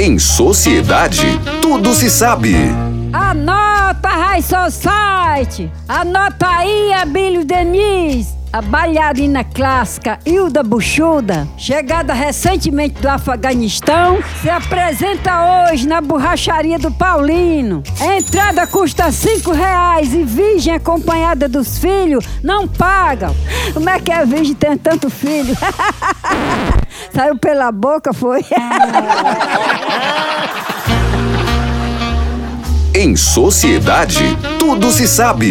Em sociedade, tudo se sabe. Anota, High Society! Anota aí, Abílio Denise! A bailarina clássica Hilda Buchuda, chegada recentemente do Afeganistão, se apresenta hoje na borracharia do Paulino. A entrada custa cinco reais e virgem acompanhada dos filhos não paga. Como é que é virgem tem tanto filho? Saiu pela boca, foi? Em sociedade, tudo se sabe.